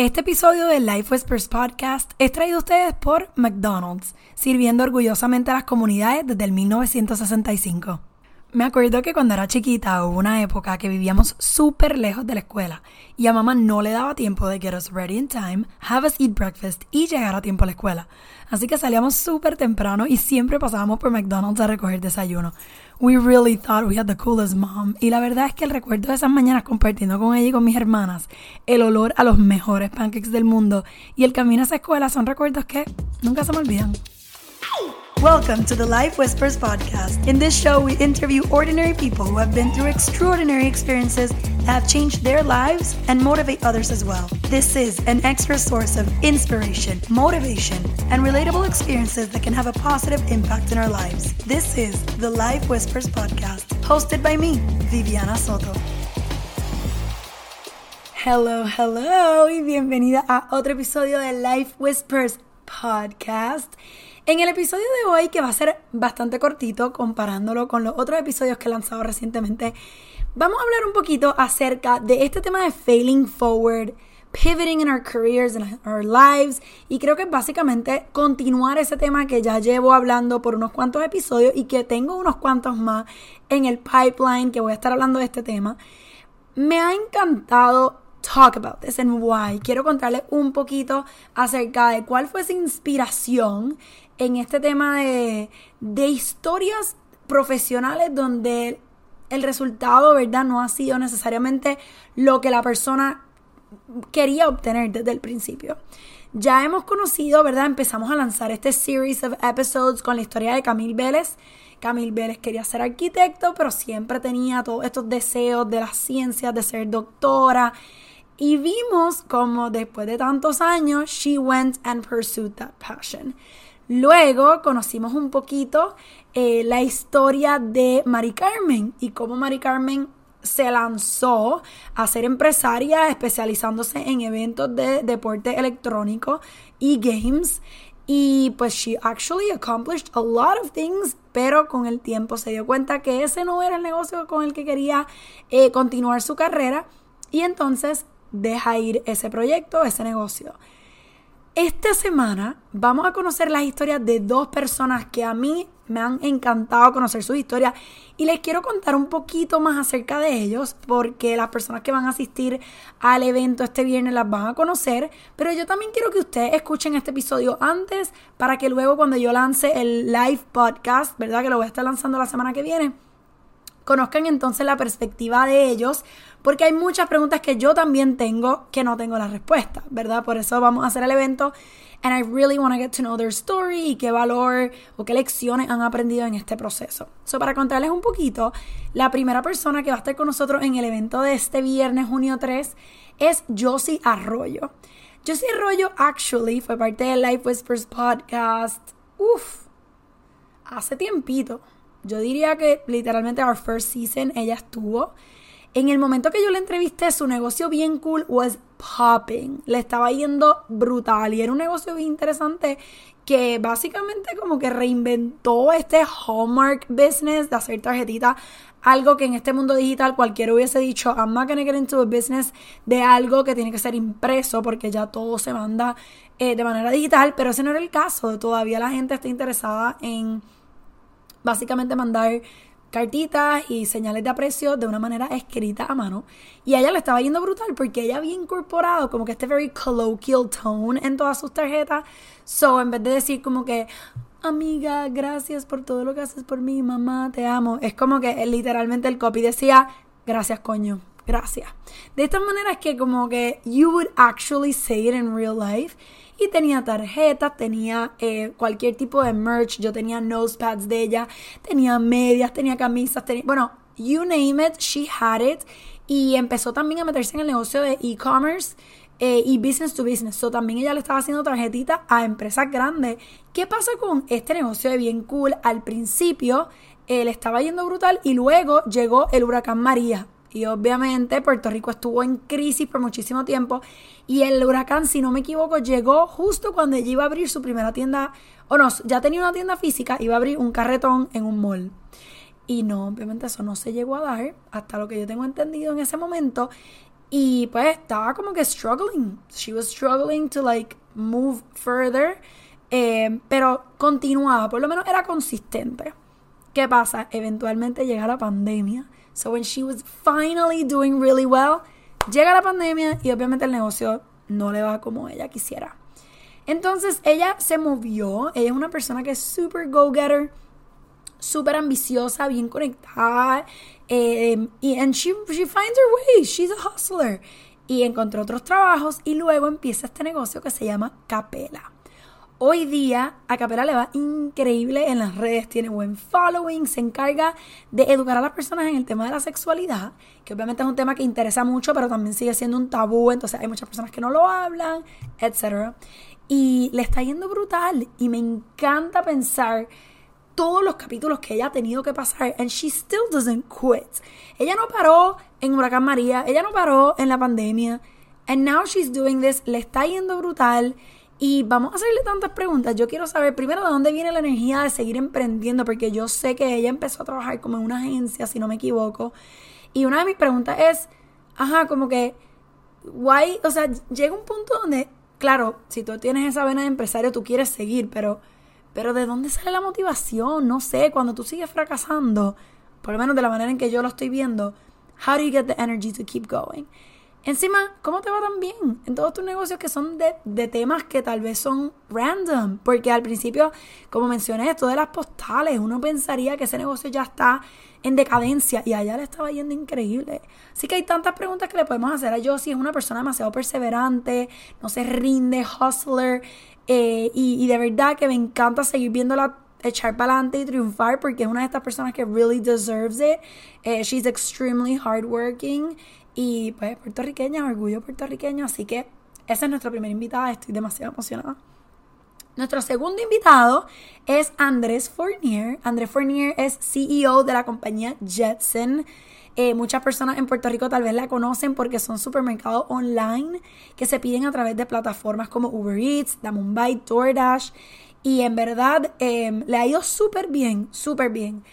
Este episodio del Life Whispers Podcast es traído a ustedes por McDonald's, sirviendo orgullosamente a las comunidades desde el 1965. Me acuerdo que cuando era chiquita hubo una época que vivíamos súper lejos de la escuela y a mamá no le daba tiempo de get us ready in time, have us eat breakfast y llegar a tiempo a la escuela. Así que salíamos súper temprano y siempre pasábamos por McDonald's a recoger desayuno. We really thought we had the coolest mom. Y la verdad es que el recuerdo de esas mañanas compartiendo con ella y con mis hermanas, el olor a los mejores pancakes del mundo y el camino a esa escuela son recuerdos que nunca se me olvidan. Welcome to the Life Whispers podcast. In this show, we interview ordinary people who have been through extraordinary experiences that have changed their lives and motivate others as well. This is an extra source of inspiration, motivation, and relatable experiences that can have a positive impact in our lives. This is the Life Whispers podcast, hosted by me, Viviana Soto. Hello, hello, y bienvenida a otro episodio de Life Whispers podcast. En el episodio de hoy, que va a ser bastante cortito comparándolo con los otros episodios que he lanzado recientemente, vamos a hablar un poquito acerca de este tema de failing forward, pivoting in our careers and our lives. Y creo que básicamente continuar ese tema que ya llevo hablando por unos cuantos episodios y que tengo unos cuantos más en el pipeline que voy a estar hablando de este tema. Me ha encantado talk about this and why. Quiero contarles un poquito acerca de cuál fue esa inspiración en este tema de, de historias profesionales donde el resultado, ¿verdad? No ha sido necesariamente lo que la persona quería obtener desde el principio. Ya hemos conocido, ¿verdad? Empezamos a lanzar este series of episodes con la historia de Camille Vélez. Camille Vélez quería ser arquitecto, pero siempre tenía todos estos deseos de las ciencias, de ser doctora. Y vimos como después de tantos años, she went and pursued that passion. Luego conocimos un poquito eh, la historia de Mari Carmen y cómo Mari Carmen se lanzó a ser empresaria especializándose en eventos de deporte electrónico y games. Y pues she actually accomplished a lot of things, pero con el tiempo se dio cuenta que ese no era el negocio con el que quería eh, continuar su carrera y entonces deja ir ese proyecto, ese negocio. Esta semana vamos a conocer las historias de dos personas que a mí me han encantado conocer sus historias y les quiero contar un poquito más acerca de ellos porque las personas que van a asistir al evento este viernes las van a conocer, pero yo también quiero que ustedes escuchen este episodio antes para que luego cuando yo lance el live podcast, ¿verdad? Que lo voy a estar lanzando la semana que viene conozcan entonces la perspectiva de ellos, porque hay muchas preguntas que yo también tengo que no tengo la respuesta, ¿verdad? Por eso vamos a hacer el evento. And I really want to get to know their story y qué valor o qué lecciones han aprendido en este proceso. So, para contarles un poquito, la primera persona que va a estar con nosotros en el evento de este viernes, junio 3, es Josie Arroyo. Josie Arroyo, actually, fue parte del Life Whispers podcast. Uf, hace tiempito yo diría que literalmente our first season ella estuvo. En el momento que yo la entrevisté, su negocio bien cool was popping. Le estaba yendo brutal y era un negocio bien interesante que básicamente como que reinventó este Hallmark business de hacer tarjetitas. Algo que en este mundo digital cualquiera hubiese dicho, I'm not gonna get into a business de algo que tiene que ser impreso porque ya todo se manda eh, de manera digital, pero ese no era el caso. Todavía la gente está interesada en básicamente mandar cartitas y señales de aprecio de una manera escrita a mano. Y a ella le estaba yendo brutal porque ella había incorporado como que este very colloquial tone en todas sus tarjetas. So, en vez de decir como que, amiga, gracias por todo lo que haces por mí, mamá, te amo. Es como que literalmente el copy decía, gracias, coño. Gracias. De esta manera es que como que you would actually say it in real life y tenía tarjetas, tenía eh, cualquier tipo de merch, yo tenía nosepads de ella, tenía medias, tenía camisas, tenía, bueno, you name it, she had it y empezó también a meterse en el negocio de e-commerce. Eh, y business to business. So, también ella le estaba haciendo tarjetitas a empresas grandes. ¿Qué pasa con este negocio de bien cool? Al principio eh, le estaba yendo brutal y luego llegó el huracán María. Y obviamente Puerto Rico estuvo en crisis por muchísimo tiempo. Y el huracán, si no me equivoco, llegó justo cuando ella iba a abrir su primera tienda. O no, ya tenía una tienda física, iba a abrir un carretón en un mall. Y no, obviamente eso no se llegó a dar, hasta lo que yo tengo entendido en ese momento. Y pues estaba como que struggling. She was struggling to like move further. Eh, pero continuaba, por lo menos era consistente. ¿Qué pasa? Eventualmente llega la pandemia. So when she was finally doing really well, llega la pandemia y obviamente el negocio no le va como ella quisiera. Entonces ella se movió. Ella es una persona que es super go-getter, súper ambiciosa, bien conectada. Eh, y and she, she finds her way. She's a hustler. Y encontró otros trabajos y luego empieza este negocio que se llama Capela. Hoy día a Capela le va increíble en las redes, tiene buen following, se encarga de educar a las personas en el tema de la sexualidad, que obviamente es un tema que interesa mucho, pero también sigue siendo un tabú, entonces hay muchas personas que no lo hablan, etc. Y le está yendo brutal y me encanta pensar todos los capítulos que ella ha tenido que pasar and she still doesn't quit. Ella no paró en Huracán María, ella no paró en la pandemia and now she's doing this, le está yendo brutal y vamos a hacerle tantas preguntas. Yo quiero saber primero de dónde viene la energía de seguir emprendiendo, porque yo sé que ella empezó a trabajar como en una agencia, si no me equivoco. Y una de mis preguntas es, ajá, como que, why, o sea, llega un punto donde, claro, si tú tienes esa vena de empresario, tú quieres seguir, pero, pero ¿de dónde sale la motivación? No sé, cuando tú sigues fracasando, por lo menos de la manera en que yo lo estoy viendo, how do you get the energy to keep going? Encima, ¿cómo te va tan bien en todos tus negocios que son de, temas que tal vez son random? Porque al principio, como mencioné, esto de las postales, uno pensaría que ese negocio ya está en decadencia y allá le estaba yendo increíble. Así que hay tantas preguntas que le podemos hacer a yo si es una persona demasiado perseverante, no se rinde, hustler, eh, y, de verdad que me encanta seguir viéndola echar para adelante y triunfar porque es una de estas personas que really deserves it. Eh, she's extremely hardworking y pues puertorriqueña, orgullo puertorriqueño, así que esa es nuestra primera invitada, estoy demasiado emocionada. Nuestro segundo invitado es Andrés Fournier. Andrés Fournier es CEO de la compañía Jetson. Eh, muchas personas en Puerto Rico tal vez la conocen porque son supermercados online que se piden a través de plataformas como Uber Eats, Da Mumbai, DoorDash. Y en verdad em, le ha ido súper bien, súper bien.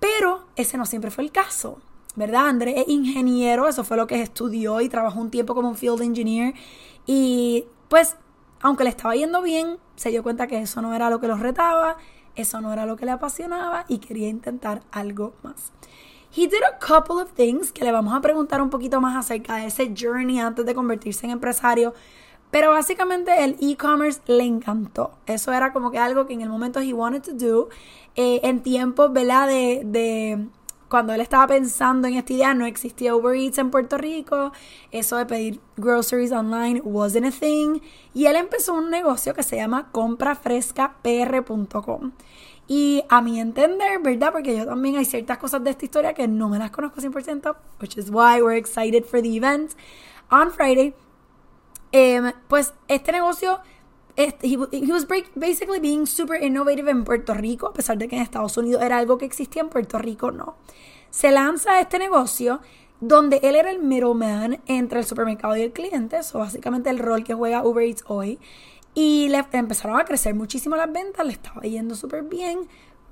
Pero ese no siempre fue el caso. ¿Verdad? Andrés es ingeniero, eso fue lo que estudió y trabajó un tiempo como un field engineer. Y pues, aunque le estaba yendo bien, se dio cuenta que eso no era lo que lo retaba, eso no era lo que le apasionaba y quería intentar algo más. He did a couple of things que le vamos a preguntar un poquito más acerca de ese journey antes de convertirse en empresario. Pero básicamente el e-commerce le encantó. Eso era como que algo que en el momento he wanted to do. Eh, en tiempos, ¿verdad? De cuando él estaba pensando en esta idea, no existía Uber Eats en Puerto Rico, eso de pedir groceries online wasn't a thing, y él empezó un negocio que se llama comprafrescapr.com. Y a mi entender, ¿verdad? Porque yo también hay ciertas cosas de esta historia que no me las conozco 100%, which is why we're excited for the event on Friday. Em, pues este negocio he, he, was basically being super innovative en Puerto Rico, a pesar de que en Estados Unidos era algo que existía, en Puerto Rico no. Se lanza este negocio donde él era el middleman entre el supermercado y el cliente, eso básicamente el rol que juega Uber Eats hoy. Y le empezaron a crecer muchísimo las ventas, le estaba yendo súper bien,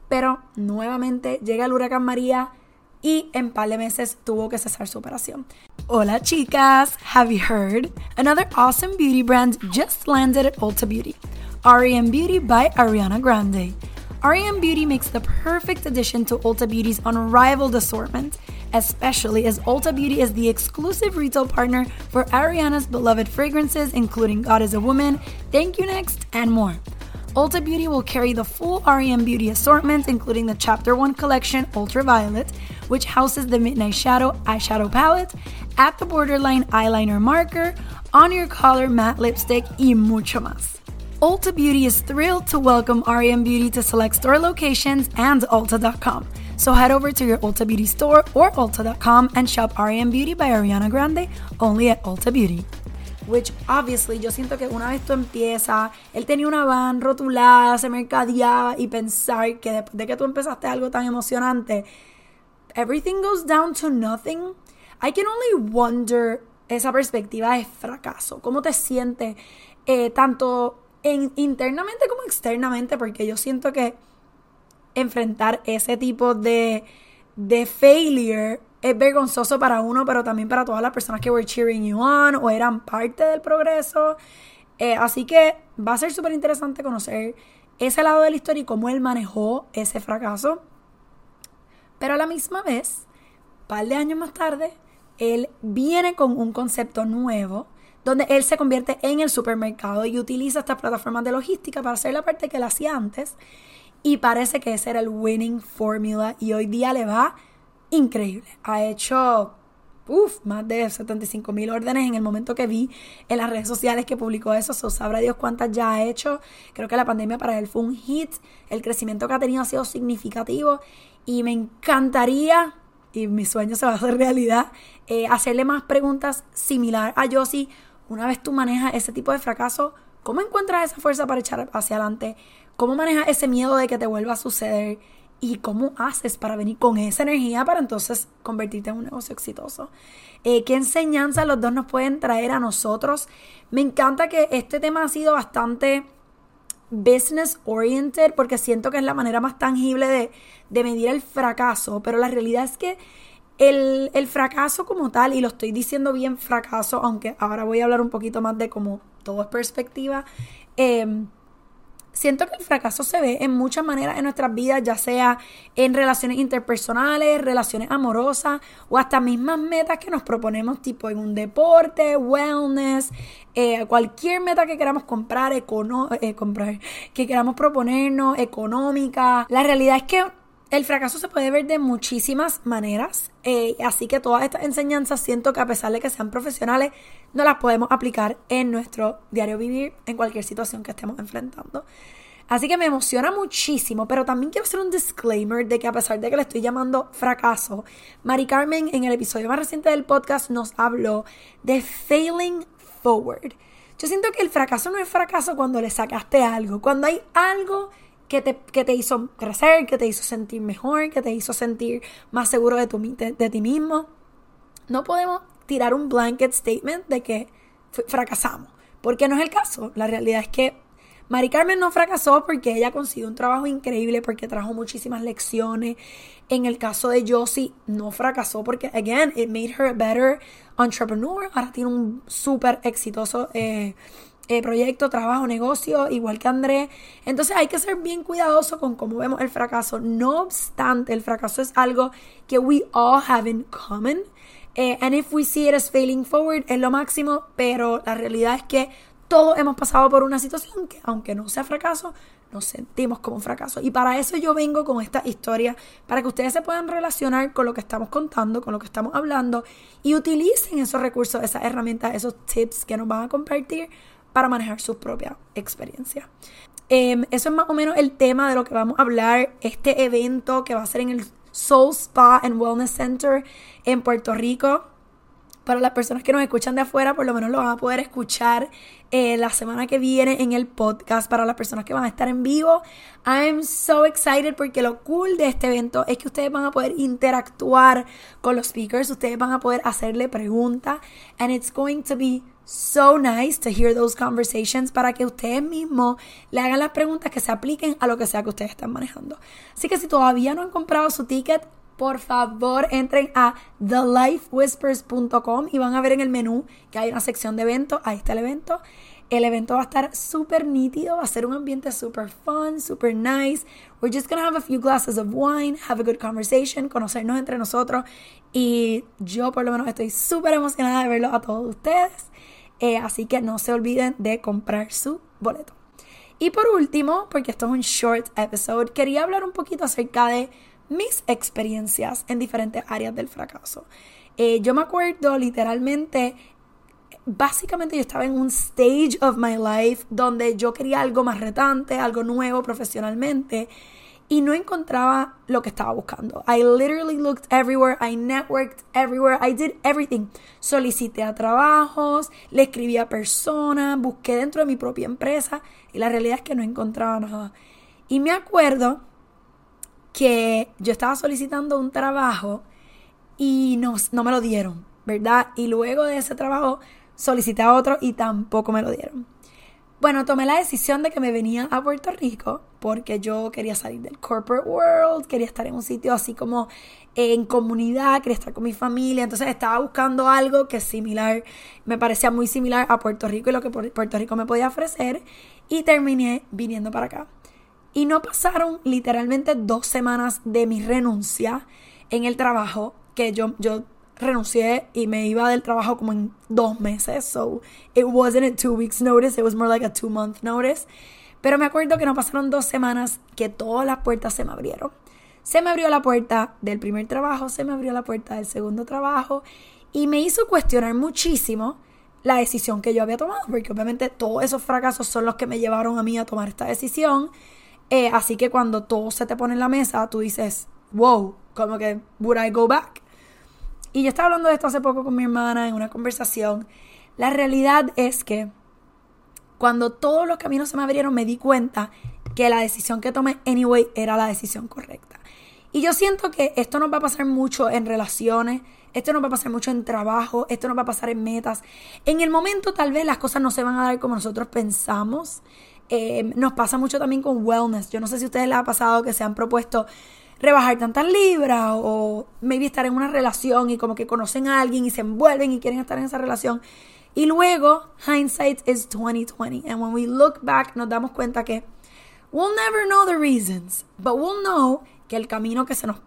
pero nuevamente llega el huracán María y en par de meses tuvo que cesar su operación. Hola chicas, have you heard? Another awesome beauty brand just landed at Ulta Beauty. REM Beauty by Ariana Grande. REM Beauty makes the perfect addition to Ulta Beauty's unrivaled assortment, especially as Ulta Beauty is the exclusive retail partner for Ariana's beloved fragrances, including God is a Woman, Thank You Next, and more. Ulta Beauty will carry the full REM Beauty assortment, including the Chapter 1 collection Ultraviolet, which houses the Midnight Shadow eyeshadow palette, At the Borderline eyeliner marker, On Your Collar matte lipstick, y mucho más. Ulta Beauty is thrilled to welcome REM Beauty to select store locations and Ulta.com. So head over to your Ulta Beauty store or Ulta.com and shop REM Beauty by Ariana Grande only at Ulta Beauty. Which obviously yo siento que una vez tú empiezas, él tenía una van rotulada, se mercadeaba y pensar que después de que tú empezaste algo tan emocionante, everything goes down to nothing. I can only wonder esa perspectiva de fracaso. ¿Cómo te sientes eh, tanto en, internamente como externamente? Porque yo siento que enfrentar ese tipo de, de failure es vergonzoso para uno, pero también para todas las personas que were cheering you on o eran parte del progreso. Eh, así que va a ser súper interesante conocer ese lado de la historia y cómo él manejó ese fracaso. Pero a la misma vez, un par de años más tarde, él viene con un concepto nuevo donde él se convierte en el supermercado y utiliza estas plataformas de logística para hacer la parte que él hacía antes. Y parece que ese era el winning formula y hoy día le va increíble. Ha hecho uf, más de 75 mil órdenes en el momento que vi en las redes sociales que publicó eso. So, sabrá Dios cuántas ya ha hecho. Creo que la pandemia para él fue un hit. El crecimiento que ha tenido ha sido significativo. Y me encantaría, y mi sueño se va a hacer realidad, eh, hacerle más preguntas similar a Josie. Una vez tú manejas ese tipo de fracaso, ¿cómo encuentras esa fuerza para echar hacia adelante? ¿Cómo manejas ese miedo de que te vuelva a suceder? ¿Y cómo haces para venir con esa energía para entonces convertirte en un negocio exitoso? Eh, ¿Qué enseñanza los dos nos pueden traer a nosotros? Me encanta que este tema ha sido bastante business oriented porque siento que es la manera más tangible de, de medir el fracaso, pero la realidad es que el, el, fracaso como tal, y lo estoy diciendo bien fracaso, aunque ahora voy a hablar un poquito más de cómo todo es perspectiva, eh, Siento que el fracaso se ve en muchas maneras en nuestras vidas, ya sea en relaciones interpersonales, relaciones amorosas o hasta mismas metas que nos proponemos, tipo en un deporte, wellness, eh, cualquier meta que queramos comprar, eh, comprar, que queramos proponernos, económica. La realidad es que el fracaso se puede ver de muchísimas maneras, eh, así que todas estas enseñanzas siento que a pesar de que sean profesionales, no las podemos aplicar en nuestro diario vivir, en cualquier situación que estemos enfrentando. Así que me emociona muchísimo, pero también quiero hacer un disclaimer de que a pesar de que le estoy llamando fracaso, Mari Carmen en el episodio más reciente del podcast nos habló de failing forward. Yo siento que el fracaso no es fracaso cuando le sacaste algo, cuando hay algo que te, que te hizo crecer, que te hizo sentir mejor, que te hizo sentir más seguro de, tu, de, ti mismo. No podemos tirar un blanket statement de que fracasamos, porque no es el caso. La realidad es que Mari Carmen no fracasó porque ella consiguió un trabajo increíble, porque trajo muchísimas lecciones. En el caso de Josie, no fracasó porque, again, it made her a better entrepreneur. Ahora tiene un súper exitoso eh, eh, proyecto, trabajo, negocio, igual que André. Entonces hay que ser bien cuidadoso con cómo vemos el fracaso. No obstante, el fracaso es algo que we all have in common. Eh, and if we see it as failing forward, es lo máximo, pero la realidad es que todos hemos pasado por una situación que, aunque no sea fracaso, nos sentimos como un fracaso. Y para eso yo vengo con esta historia, para que ustedes se puedan relacionar con lo que estamos contando, con lo que estamos hablando, y utilicen esos recursos, esas herramientas, esos tips que nos van a compartir para manejar su propia experiencia. Em, eso es más o menos el tema de lo que vamos a hablar. Este evento que va a ser en el Soul Spa and Wellness Center en Puerto Rico. Para las personas que nos escuchan de afuera, por lo menos lo van a poder escuchar eh, la semana que viene en el podcast. Para las personas que van a estar en vivo, I'm so excited porque lo cool de este evento es que ustedes van a poder interactuar con los speakers, ustedes van a poder hacerle preguntas, and it's going to be so nice to hear those conversations para que ustedes mismos le hagan las preguntas que se apliquen a lo que sea que ustedes están manejando. Así que si todavía no han comprado su ticket, por favor entren a thelifewhispers.com y van a ver en el menú que hay una sección de eventos. Ahí está el evento. El evento va a estar súper nítido, va a ser un ambiente súper fun, súper nice. We're just gonna have a few glasses of wine, have a good conversation, conocernos entre nosotros. Y yo por lo menos estoy súper emocionada de verlos a todos ustedes. Eh, así que no se olviden de comprar su boleto. Y por último, porque esto es un short episode, quería hablar un poquito acerca de mis experiencias en diferentes áreas del fracaso. Eh, yo me acuerdo literalmente, básicamente yo estaba en un stage of my life donde yo quería algo más retante, algo nuevo profesionalmente y no encontraba lo que estaba buscando. I literally looked everywhere, I networked everywhere, I did everything. Solicité a trabajos, le escribí a personas, busqué dentro de mi propia empresa y la realidad es que no encontraba nada. Y me acuerdo que yo estaba solicitando un trabajo y no, no me lo dieron, ¿verdad? Y luego de ese trabajo solicité a otro y tampoco me lo dieron. Bueno, tomé la decisión de que me venía a Puerto Rico porque yo quería salir del corporate world, quería estar en un sitio así como en comunidad, quería estar con mi familia, entonces estaba buscando algo que similar, me parecía muy similar a Puerto Rico y lo que Puerto Rico me podía ofrecer y terminé viniendo para acá. Y no pasaron literalmente dos semanas de mi renuncia en el trabajo, que yo, yo renuncié y me iba del trabajo como en dos meses. So it wasn't a two weeks notice, it was more like a two month notice. Pero me acuerdo que no pasaron dos semanas que todas las puertas se me abrieron. Se me abrió la puerta del primer trabajo, se me abrió la puerta del segundo trabajo y me hizo cuestionar muchísimo la decisión que yo había tomado, porque obviamente todos esos fracasos son los que me llevaron a mí a tomar esta decisión. Eh, así que cuando todo se te pone en la mesa, tú dices, wow, como que, would I go back? Y yo estaba hablando de esto hace poco con mi hermana en una conversación. La realidad es que cuando todos los caminos se me abrieron, me di cuenta que la decisión que tomé, anyway, era la decisión correcta. Y yo siento que esto nos va a pasar mucho en relaciones, esto nos va a pasar mucho en trabajo, esto nos va a pasar en metas. En el momento tal vez las cosas no se van a dar como nosotros pensamos. Eh, nos pasa mucho también con wellness. Yo no sé si a ustedes les ha pasado que se han propuesto rebajar tantas libras o maybe estar en una relación y como que conocen a alguien y se envuelven y quieren estar en esa relación. Y luego, hindsight is 2020. And when we look back, nos damos cuenta que we'll never know the reasons, but we'll know que el camino que se nos,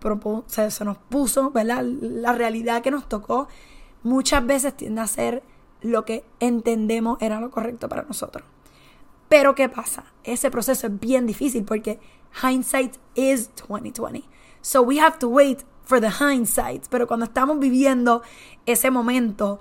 se, se nos puso, ¿verdad? La realidad que nos tocó, muchas veces tiende a ser lo que entendemos era lo correcto para nosotros. Pero ¿qué pasa? Ese proceso es bien difícil porque hindsight is 2020. So we have to wait for the hindsight. Pero cuando estamos viviendo ese momento,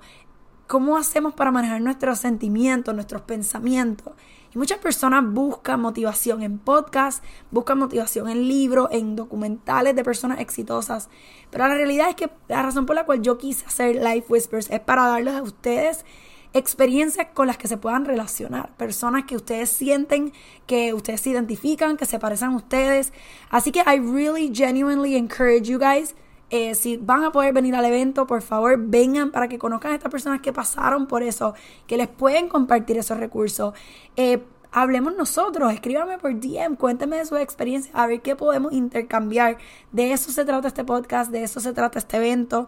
¿cómo hacemos para manejar nuestros sentimientos, nuestros pensamientos? Y muchas personas buscan motivación en podcasts, buscan motivación en libros, en documentales de personas exitosas. Pero la realidad es que la razón por la cual yo quise hacer Life Whispers es para darles a ustedes experiencias con las que se puedan relacionar, personas que ustedes sienten que ustedes se identifican, que se parecen a ustedes. Así que I really genuinely encourage you guys eh, si van a poder venir al evento, por favor vengan para que conozcan a estas personas que pasaron por eso, que les pueden compartir esos recursos. Eh, hablemos nosotros, escríbame por DM, cuénteme de su experiencia, a ver qué podemos intercambiar. De eso se trata este podcast, de eso se trata este evento.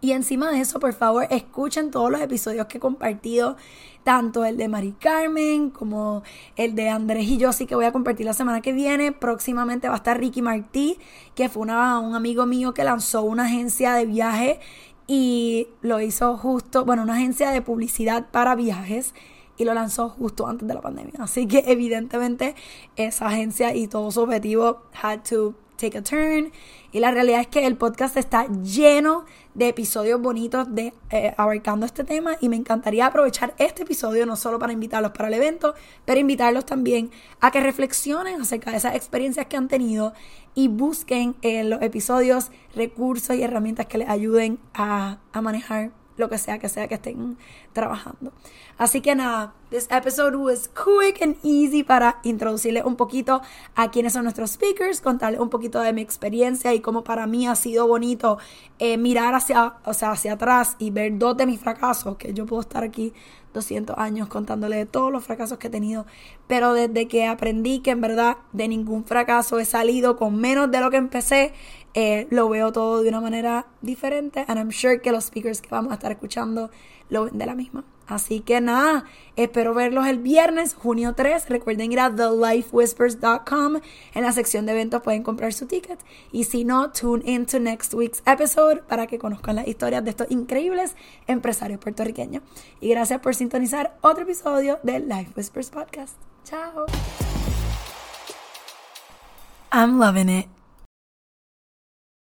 Y encima de eso, por favor, escuchen todos los episodios que he compartido, tanto el de Mari Carmen como el de Andrés y yo, sí que voy a compartir la semana que viene. Próximamente va a estar Ricky Martí, que fue un amigo mío que lanzó una agencia de viaje y lo hizo justo, bueno, una agencia de publicidad para viajes y lo lanzó justo antes de la pandemia. Así que evidentemente esa agencia y todo su objetivo had to take a turn. Y la realidad es que el podcast está lleno de episodios bonitos de eh, abarcando este tema y me encantaría aprovechar este episodio no solo para invitarlos para el evento, pero invitarlos también a que reflexionen acerca de esas experiencias que han tenido y busquen en los episodios recursos y herramientas que les ayuden a, a manejar lo que sea que sea que estén trabajando. Así que nada, this episode was quick and easy para introducirles un poquito a quiénes son nuestros speakers, contarles un poquito de mi experiencia y cómo para mí ha sido bonito eh, mirar hacia, o sea, hacia atrás y ver dos de mis fracasos, que yo puedo estar aquí 200 años contándole de todos los fracasos que he tenido, pero desde que aprendí que en verdad de ningún fracaso he salido con menos de lo que empecé, eh, lo veo todo de una manera diferente and I'm sure que los speakers que vamos a estar escuchando lo ven de la misma. Así que nada, espero verlos el viernes, junio 3. Recuerden ir a thelifewhispers.com. En la sección de eventos pueden comprar su ticket. Y si no, tune in to next week's episode para que conozcan las historias de estos increíbles empresarios puertorriqueños. Y gracias por sintonizar otro episodio del Life Whispers Podcast. Chao. I'm loving it.